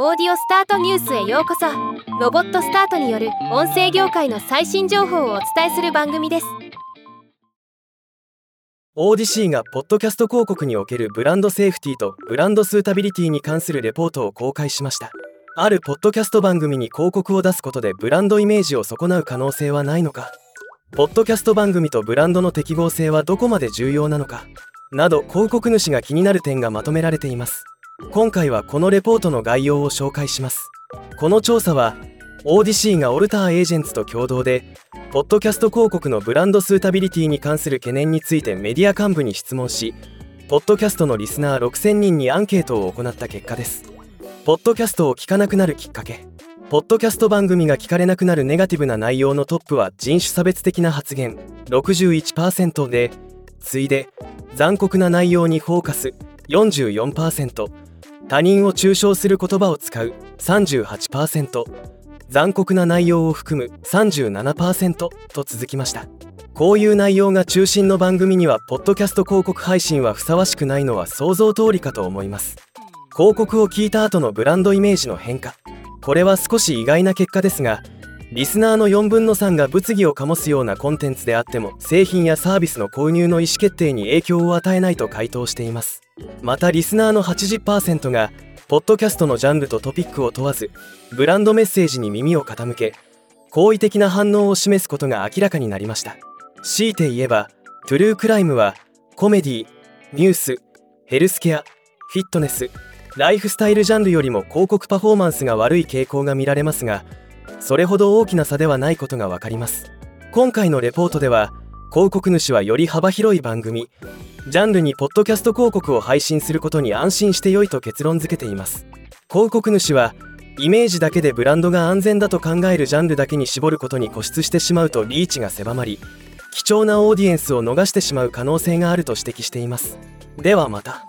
オーディオスタートニュースへようこそ。ロボットスタートによる音声業界の最新情報をお伝えする番組です。オーディシーがポッドキャスト広告におけるブランドセーフティとブランドスータビリティに関するレポートを公開しました。あるポッドキャスト番組に広告を出すことでブランドイメージを損なう可能性はないのか。ポッドキャスト番組とブランドの適合性はどこまで重要なのか。など広告主が気になる点がまとめられています。今回はこのレポートの概要を紹介します。この調査はオーディシーがオルターエージェンツと共同でポッドキャスト広告のブランドスータビリティに関する懸念についてメディア幹部に質問しポッドキャストのリスナー6000人にアンケートを行った結果です。ポッドキャストを聞かなくなるきっかけ。ポッドキャスト番組が聞かれなくなるネガティブな内容のトップは人種差別的な発言。61%で次いで残酷な内容にフォーカス。44%他人を中傷する言葉を使う38%残酷な内容を含む37%と続きました。こういう内容が中心の番組にはポッドキャスト広告配信はふさわしくないのは想像通りかと思います。広告を聞いた後のブランドイメージの変化。これは少し意外な結果ですがリスナーの4分の3が物議を醸すようなコンテンツであっても製品やサービスの購入の意思決定に影響を与えないと回答しています。またリスナーの80%がポッドキャストのジャンルとトピックを問わずブランドメッセージに耳を傾け好意的な反応を示すことが明らかになりました。強いて言えばトゥルークライムはコメディニュースヘルスケアフィットネスライフスタイルジャンルよりも広告パフォーマンスが悪い傾向が見られますがそれほど大きな差ではないことが分かります。今回のレポートでは広告主はより幅広い番組ジャンルにポッドキャスト広告を配信することに安心して良いと結論付けています。広告主はイメージだけでブランドが安全だと考えるジャンルだけに絞ることに固執してしまうとリーチが狭まり貴重なオーディエンスを逃してしまう可能性があると指摘しています。ではまた。